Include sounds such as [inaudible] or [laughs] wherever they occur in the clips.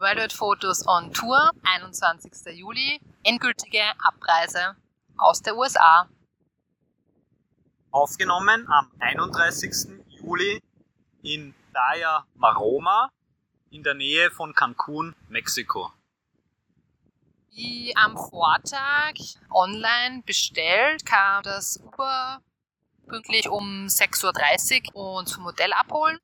Graduate Photos on Tour, 21. Juli, endgültige Abreise aus der USA. Aufgenommen am 31. Juli in Playa Maroma in der Nähe von Cancun, Mexiko. Wie am Vortag online bestellt, kam das Uber pünktlich um 6.30 Uhr und zum Hotel abholen.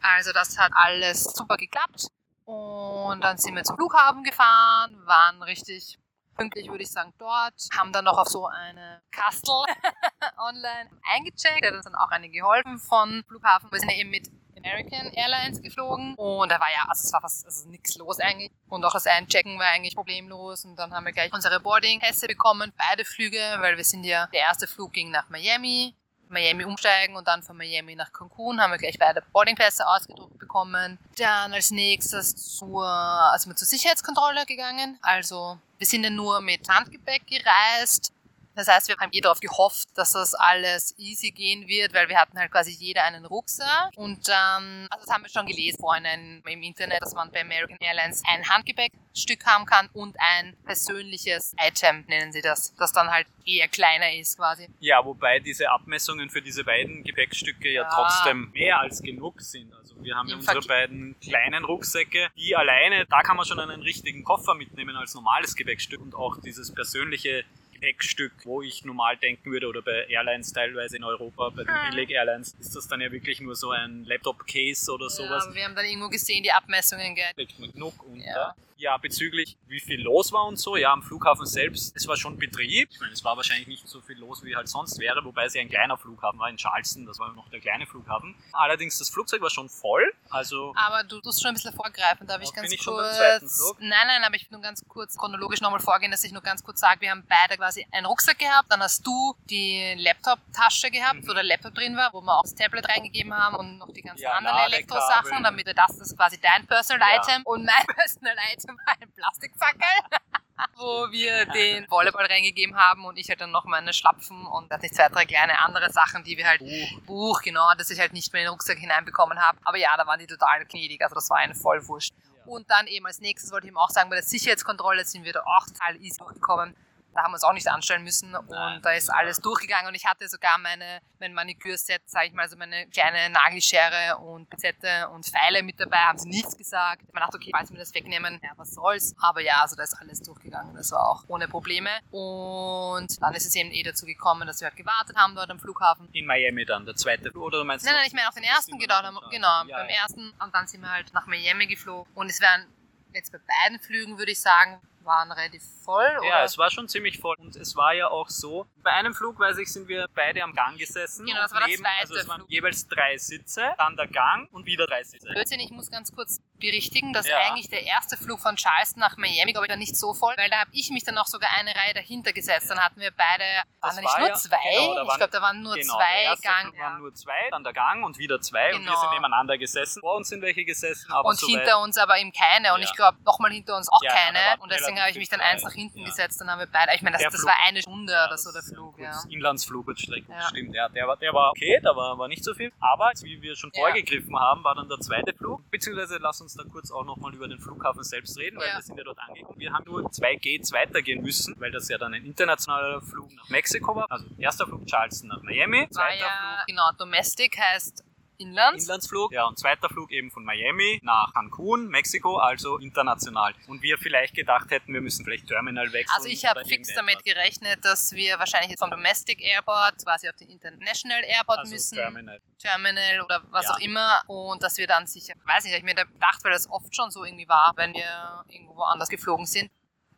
Also das hat alles super geklappt. Und dann sind wir zum Flughafen gefahren, waren richtig pünktlich, würde ich sagen, dort, haben dann noch auf so eine Kastel [laughs] online eingecheckt, hat uns dann auch eine geholfen von Flughafen. Wir sind ja eben mit American Airlines geflogen und da war ja, also es war fast also nichts los eigentlich. Und auch das Einchecken war eigentlich problemlos und dann haben wir gleich unsere Boarding-Pässe bekommen, beide Flüge, weil wir sind ja, der erste Flug ging nach Miami, Miami umsteigen und dann von Miami nach Cancun haben wir gleich beide Boardingpässe ausgedruckt bekommen. Dann als nächstes zur, also zur Sicherheitskontrolle gegangen. Also wir sind ja nur mit Handgepäck gereist. Das heißt, wir haben eh darauf gehofft, dass das alles easy gehen wird, weil wir hatten halt quasi jeder einen Rucksack. Und ähm, also das haben wir schon gelesen vorhin im Internet, dass man bei American Airlines ein Handgepäckstück haben kann und ein persönliches Item, nennen sie das, das dann halt eher kleiner ist quasi. Ja, wobei diese Abmessungen für diese beiden Gepäckstücke ja, ja trotzdem mehr als genug sind. Also wir haben ja unsere beiden kleinen Rucksäcke, die alleine, da kann man schon einen richtigen Koffer mitnehmen als normales Gepäckstück und auch dieses persönliche Gepäckstück, wo ich normal denken würde, oder bei Airlines teilweise in Europa, bei den Billig Airlines, ist das dann ja wirklich nur so ein Laptop-Case oder sowas. Ja, wir haben dann irgendwo gesehen, die Abmessungen, gell? Legt man genug unter. Ja. Ja, bezüglich wie viel los war und so, ja, am Flughafen selbst, es war schon Betrieb. Ich meine, es war wahrscheinlich nicht so viel los, wie halt sonst wäre, wobei es ja ein kleiner Flughafen war in Charleston, das war noch der kleine Flughafen. Allerdings, das Flugzeug war schon voll, also... Aber du tust schon ein bisschen vorgreifen, darf ich ganz bin ich kurz... Schon beim? Nein, nein, aber ich will nur ganz kurz chronologisch nochmal vorgehen, dass ich nur ganz kurz sage, wir haben beide quasi einen Rucksack gehabt, dann hast du die Laptop-Tasche gehabt, mhm. wo der Laptop drin war, wo wir auch das Tablet reingegeben haben und noch die ganzen ja, anderen Elektrosachen, damit wir das, das ist quasi dein Personal ja. Item und mein [laughs] Personal Item war ein Plastik Spitzhacke, wo wir den Volleyball reingegeben haben und ich halt dann noch meine Schlapfen und hatte zwei, drei kleine andere Sachen, die wir halt, Buch, Buch genau, dass ich halt nicht mehr in den Rucksack hineinbekommen habe. Aber ja, da waren die total gnädig, also das war eine Vollwurst. Und dann eben als nächstes wollte ich ihm auch sagen, bei der Sicherheitskontrolle sind wir da auch total easy durchgekommen. Da haben wir uns auch nicht anstellen müssen und Nein, da ist alles durchgegangen und ich hatte sogar meine, mein Manikürset, sage ich mal, also meine kleine Nagelschere und Pinzette und Pfeile mit dabei, haben sie nichts gesagt. Man dachte, okay, falls wir das wegnehmen, ja, was soll's. Aber ja, also da ist alles durchgegangen, das war auch ohne Probleme. Und dann ist es eben eh dazu gekommen, dass wir halt gewartet haben dort am Flughafen. In Miami dann, der zweite Flug, oder meinst du? Nein, nein, ich meine auf den ersten, genau, genau, ja, beim ja. ersten und dann sind wir halt nach Miami geflogen und es wären jetzt bei beiden Flügen, würde ich sagen, waren relativ voll? Oder? Ja, es war schon ziemlich voll. Und es war ja auch so, bei einem Flug, weiß ich, sind wir beide am Gang gesessen. Genau, das war neben, der zweite Also es waren Flug. jeweils drei Sitze, dann der Gang und wieder drei Sitze. Blödsinn, ich muss ganz kurz berichtigen, dass ja. eigentlich der erste Flug von Charleston nach Miami, glaube ich, dann nicht so voll, weil da habe ich mich dann auch sogar eine Reihe dahinter gesetzt. Dann hatten wir beide, waren da nicht nur ja, zwei? Genau, ich glaube, da waren nur genau, zwei der Gang. Flug waren nur zwei, dann der Gang und wieder zwei genau. und wir sind genau. nebeneinander gesessen. Vor uns sind welche gesessen, aber Und so hinter uns aber eben keine und ich glaube, nochmal hinter uns auch keine. Und deswegen habe ich mich dann eins nach hinten gesetzt, dann haben wir beide, ich meine, das, das war eine Stunde oder so der Flug. Ja. Inlandsflug und Streckung, stimmt. Ja, der, war, der war okay, da war, war nicht so viel. Aber wie wir schon vorgegriffen haben, war dann der zweite Flug. Beziehungsweise lass uns da kurz auch nochmal über den Flughafen selbst reden, weil wir sind ja dort angekommen. Wir haben nur zwei Gates weitergehen müssen, weil das ja dann ein internationaler Flug nach Mexiko war. Also erster Flug Charleston nach Miami, zweiter ja, Flug. Genau, Domestic heißt Inlands. Inlandsflug. Ja, und zweiter Flug eben von Miami nach Cancun, Mexiko, also international. Und wir vielleicht gedacht hätten, wir müssen vielleicht Terminal wechseln. Also ich habe fix damit gerechnet, dass wir wahrscheinlich jetzt vom Domestic Airport quasi auf den International Airport also müssen. Terminal. Terminal oder was ja. auch immer. Und dass wir dann sicher, weiß nicht, ich mir gedacht, weil das oft schon so irgendwie war, wenn wir irgendwo woanders geflogen sind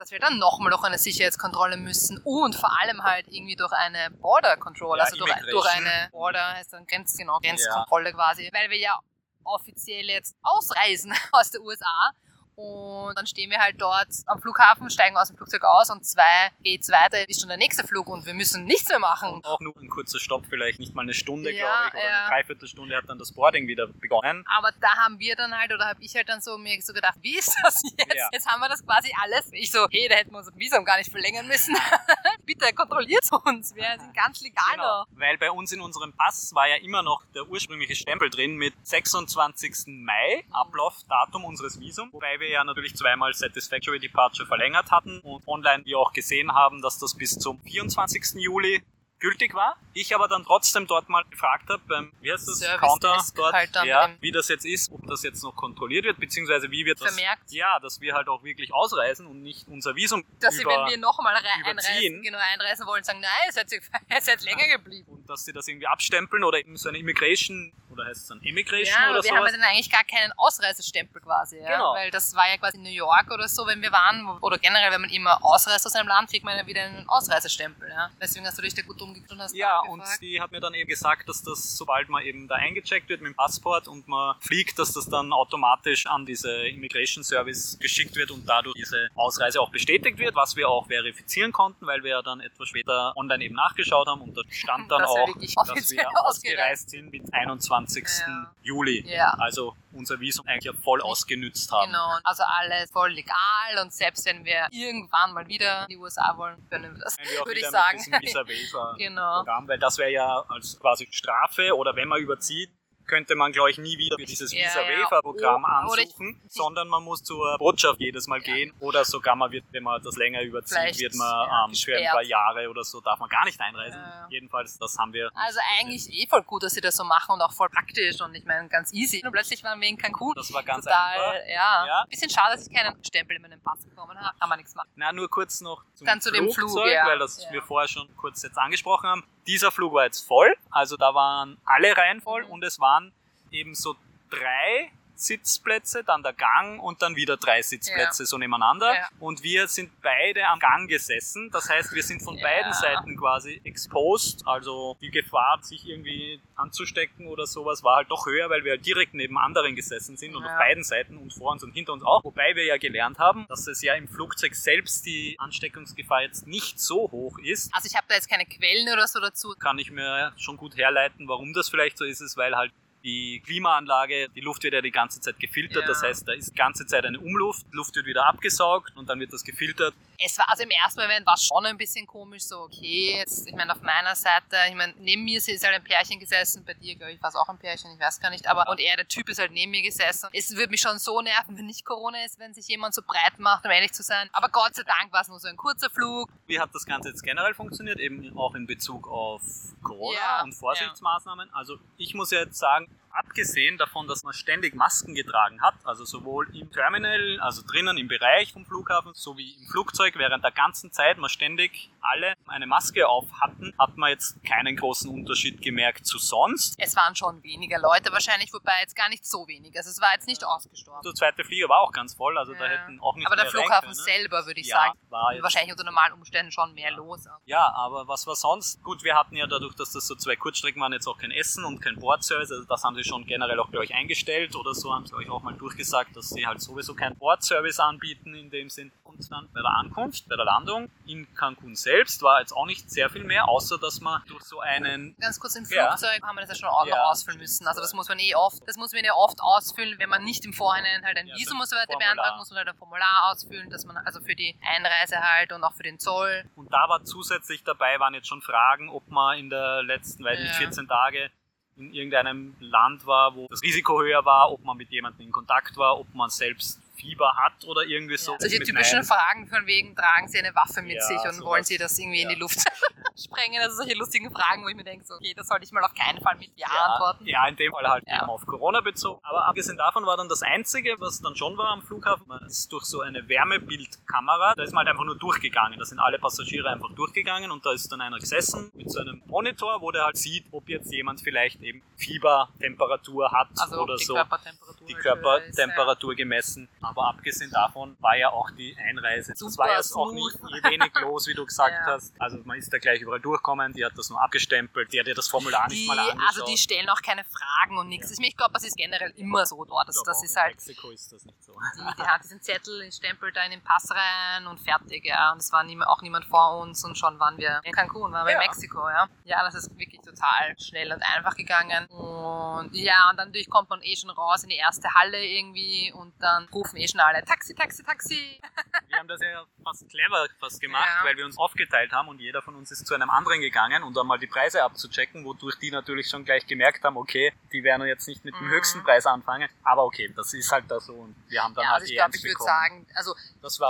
dass wir dann nochmal durch eine Sicherheitskontrolle müssen und vor allem halt irgendwie durch eine Border Control, ja, also durch, durch, eine Border, heißt dann Grenz, genau, Grenzkontrolle ja. quasi, weil wir ja offiziell jetzt ausreisen [laughs] aus der USA und dann stehen wir halt dort am Flughafen, steigen aus dem Flugzeug aus und zwei geht's weiter, ist schon der nächste Flug und wir müssen nichts mehr machen. Und auch nur ein kurzer Stopp, vielleicht nicht mal eine Stunde, ja, glaube ich, oder ja. eine Dreiviertelstunde hat dann das Boarding wieder begonnen. Aber da haben wir dann halt, oder habe ich halt dann so mir so gedacht, wie ist das jetzt? Ja. Jetzt haben wir das quasi alles. Ich so, hey, da hätten wir unser Visum gar nicht verlängern müssen. [laughs] bitte kontrolliert uns, wir sind ganz legal Genau, noch. weil bei uns in unserem Pass war ja immer noch der ursprüngliche Stempel drin mit 26. Mai, Ablaufdatum unseres Visums, wobei wir ja natürlich zweimal Satisfactory Departure verlängert hatten und online wir auch gesehen haben, dass das bis zum 24. Juli gültig war. Ich aber dann trotzdem dort mal gefragt habe, beim, wie heißt das, Service Counter dort, halt ja, wie das jetzt ist, ob das jetzt noch kontrolliert wird, beziehungsweise wie wird das, Vermerkt. ja, dass wir halt auch wirklich ausreisen und nicht unser Visum Dass sie, über, wenn wir nochmal einreisen, genau, einreisen wollen, sagen, nein, ihr seid, ihr seid länger geblieben. und dass sie das irgendwie abstempeln oder eben so eine Immigration, oder heißt es dann Immigration Ja, oder aber wir haben sowas. ja dann eigentlich gar keinen Ausreisestempel quasi. Ja? Genau. Weil das war ja quasi in New York oder so, wenn wir waren. Oder generell, wenn man immer ausreist aus einem Land, kriegt man ja wieder einen Ausreisestempel. Ja? Deswegen hast du dich da gut hast Ja, und die hat mir dann eben gesagt, dass das, sobald man eben da eingecheckt wird mit dem Passport und man fliegt, dass das dann automatisch an diese Immigration Service geschickt wird und dadurch diese Ausreise auch bestätigt wird, was wir auch verifizieren konnten, weil wir ja dann etwas später online eben nachgeschaut haben und da stand [laughs] dann wir auch, dass wir [laughs] ausgereist sind mit 21. Ja. Juli. Ja. Also unser Visum eigentlich voll ausgenützt haben. Genau, also alles voll legal und selbst wenn wir irgendwann mal wieder in die USA wollen, können wir das, Wenn wir auch würde ich sagen. mit diesem Visa-Waiver [laughs] Genau. Programm, weil das wäre ja als quasi Strafe oder wenn man überzieht, könnte man, glaube ich, nie wieder für dieses Ja, Visa-Waiver-Programm ja. O- oder ich- ansuchen, sondern man muss zur Botschaft jedes Mal gehen oder sogar man wird, wenn man das länger überzieht, Vielleicht, wird man ähm, für ein paar Jahre oder so darf man gar nicht einreisen. Jedenfalls, das haben wir. Also eigentlich eh voll gut, dass sie das so machen und auch voll praktisch und ich meine ganz easy. Und plötzlich waren wir in Cancun. Das war ganz Total, einfach. ja. Ja. Bisschen schade, dass ich keinen Stempel in meinen Pass bekommen habe. Kann man nichts machen. Na, nur kurz noch zum Dann zu dem Flug, Flugzeug, ja. weil das Ja. wir vorher schon kurz jetzt angesprochen haben. Dieser Flug war jetzt voll, also da waren alle Reihen voll und es waren eben so drei Sitzplätze, dann der Gang und dann wieder drei Sitzplätze so nebeneinander. Ja. Und wir sind beide am Gang gesessen. Das heißt, wir sind von Ja. beiden Seiten quasi exposed. Also die Gefahr, sich irgendwie anzustecken oder sowas, war halt doch höher, weil wir halt direkt neben anderen gesessen sind und Ja. auf beiden Seiten und vor uns und hinter uns auch. Wobei wir ja gelernt haben, dass es ja im Flugzeug selbst die Ansteckungsgefahr jetzt nicht so hoch ist. Also ich habe da jetzt keine Quellen oder so dazu. Kann ich mir schon gut herleiten, warum das vielleicht so ist, ist, weil halt die Klimaanlage, die Luft wird ja die ganze Zeit gefiltert, Ja. das heißt, da ist die ganze Zeit eine Umluft, die Luft wird wieder abgesaugt und dann wird das gefiltert. Es war also im ersten Moment war schon ein bisschen komisch, so okay, jetzt, ich meine auf meiner Seite, ich meine neben mir ist halt ein Pärchen gesessen, bei dir glaube ich war es auch ein Pärchen, ich weiß gar nicht, aber und er, der Typ ist halt neben mir gesessen. Es würde mich schon so nerven, wenn nicht Corona ist, wenn sich jemand so breit macht, um ehrlich zu sein. Aber Gott sei Dank war es nur so ein kurzer Flug. Wie hat das Ganze jetzt generell funktioniert, eben auch in Bezug auf Corona Ja, und Vorsichtsmaßnahmen? Also ich muss ja jetzt sagen, I abgesehen davon, dass man ständig Masken getragen hat, also sowohl im Terminal, also drinnen im Bereich vom Flughafen, sowie im Flugzeug, während der ganzen Zeit man ständig alle eine Maske auf hatten, hat man jetzt keinen großen Unterschied gemerkt zu sonst. Es waren schon weniger Leute wahrscheinlich, wobei jetzt gar nicht so wenig. Also es war jetzt nicht ausgestorben. Der zweite Flieger war auch ganz voll, also da Ja. hätten auch nicht Aber der Flughafen können. selber, würde ich Ja, sagen, war wahrscheinlich unter normalen Umständen schon mehr los. Ja, aber was war sonst? Gut, wir hatten ja dadurch, dass das so zwei Kurzstrecken waren, jetzt auch kein Essen und kein Bordservice. Also das haben sie schon generell auch bei euch eingestellt oder so, haben sie euch auch mal durchgesagt, dass sie halt sowieso keinen Bordservice anbieten in dem Sinn. Und dann bei der Ankunft, bei der Landung in Cancun selbst war jetzt auch nicht sehr viel mehr, außer dass man durch so einen Ganz kurz im Ja. Flugzeug haben wir das ja schon auch noch Ja, ausfüllen müssen. Also das muss man eh oft, das muss man ja oft ausfüllen, wenn man nicht im Vorhinein halt ein Ja, Visum und so weiter beantragt, muss man halt ein Formular ausfüllen, dass man also für die Einreise halt und auch für den Zoll. Und da war zusätzlich dabei, waren jetzt schon Fragen, ob man in der letzten, weil nicht Ja. 14 Tage in irgendeinem Land war, wo das Risiko höher war, ob man mit jemandem in Kontakt war, ob man selbst Fieber hat oder irgendwie so. Ja. Solche Mit typischen Nein. Fragen von wegen, tragen Sie eine Waffe mit Ja, sich und sowas. wollen Sie das irgendwie in die Luft [laughs] sprengen? Also solche lustigen Fragen, wo ich mir denke, so, okay, das sollte ich mal auf keinen Fall mit Ja, Ja, antworten. ja, in dem Fall halt Ja. eben auf Corona bezogen. Aber abgesehen davon war dann das Einzige, was dann schon war am Flughafen, man ist durch so eine Wärmebildkamera, da ist man halt einfach nur durchgegangen. Da sind alle Passagiere einfach durchgegangen und da ist dann einer gesessen mit so einem Monitor, wo der halt sieht, ob jetzt jemand vielleicht eben Fiebertemperatur hat Also oder die so. Körpertemperatur. Die. Körpertemperatur gemessen. Aber abgesehen davon war ja auch die Einreise. es Super war jetzt auch nicht smooth. wenig los, wie du gesagt Ja. hast. Also man ist da gleich überall durchkommen, die hat das nur abgestempelt, die hat ihr das Formular die, nicht mal angeschaut. Also die stellen auch keine Fragen und nichts. Ja. Ich glaube, das ist generell immer so dort. Das, das ist in halt. Mexiko ist das nicht so. Die, die hat diesen Zettel, den stempelt da in den Pass rein und fertig, ja. Und es war nie, auch niemand vor uns und schon waren wir in Cancun, waren wir ja. in Mexiko, ja. Ja, das ist wirklich total schnell und einfach gegangen. Und ja, und dann natürlich kommt man eh schon raus in die erste Halle irgendwie und dann rufen eh schon alle Taxi, Taxi, Taxi. [laughs] Wir haben das ja fast clever fast gemacht, ja. weil wir uns aufgeteilt haben und jeder von uns ist zu einem anderen gegangen und um mal die Preise abzuchecken, wodurch die natürlich schon gleich gemerkt haben, okay, die werden jetzt nicht mit dem mhm. höchsten Preis anfangen, aber okay, das ist halt da so und wir haben dann ja, halt also ich glaube, ich würde sagen, also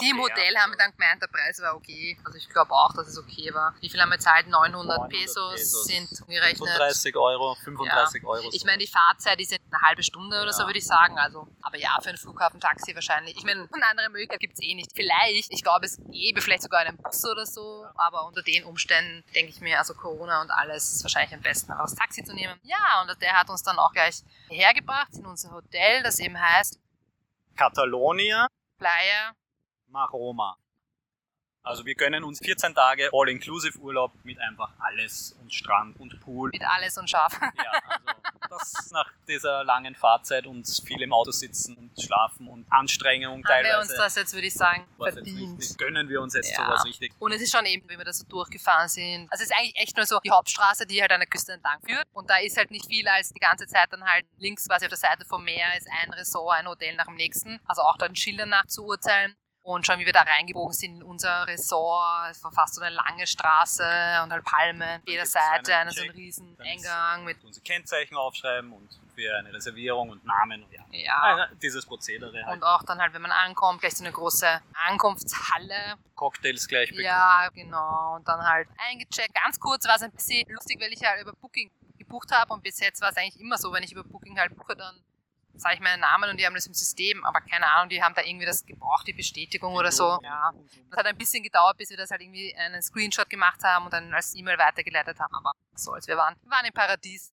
die im Hotel haben wir dann gemeint, der Preis war okay. Also ich glaube auch, dass es okay war. Wie viel haben wir gezahlt? 900, 900 Pesos, Pesos, sind gerechnet. 35 Euro, 35 ja. Euro. Ich meine, die Fahrzeit ist eine halbe Stunde oder so, würde ich sagen. Also, aber ja, für ein Flughafentaxi wahrscheinlich. Ich meine, eine andere Möglichkeit gibt es eh nicht. Vielleicht, ich glaube, es gäbe vielleicht sogar einen Bus oder so, aber unter den Umständen denke ich mir, also Corona und alles ist wahrscheinlich am besten, auch das Taxi zu nehmen. Ja, und der hat uns dann auch gleich hergebracht in unser Hotel, das eben heißt Catalonia Playa Maroma. Also wir gönnen uns 14 Tage All-Inclusive Urlaub mit einfach alles und Strand und Pool. Mit alles und Schaf. Ja, also das nach dieser langen Fahrzeit und viel im Auto sitzen und schlafen und Anstrengung Haben teilweise. wir uns das jetzt, würde ich sagen, verdient. Richtig, gönnen wir uns jetzt ja. sowas richtig. Und es ist schon eben, wie wir da so durchgefahren sind. Also es ist eigentlich echt nur so die Hauptstraße, die halt an der Küste entlang führt. Und da ist halt nicht viel als die ganze Zeit dann halt links quasi auf der Seite vom Meer ist ein Resort, ein Hotel nach dem nächsten. Also auch da in Schildern nachzuurteilen. Und schon wie wir da reingebogen sind in unser Ressort, es war fast so eine lange Straße und halt Palmen, jeder Seite, einen so einen riesen Eingang mit unsere Kennzeichen aufschreiben und für eine Reservierung und Namen. Ja, ja. Also dieses Prozedere. Halt. Und auch dann halt, wenn man ankommt, gleich so eine große Ankunftshalle. Cocktails gleich bekommen. Ja, genau. Und dann halt eingecheckt. Ganz kurz war es ein bisschen lustig, weil ich halt über Booking gebucht habe und bis jetzt war es eigentlich immer so, wenn ich über Booking halt buche, dann sage ich meinen Namen und die haben das im System, aber keine Ahnung, die haben da irgendwie das gebraucht, die Bestätigung oder so. Ja. Das hat ein bisschen gedauert, bis wir das halt irgendwie einen Screenshot gemacht haben und dann als E-Mail weitergeleitet haben, aber was soll's, wir waren, wir waren im Paradies.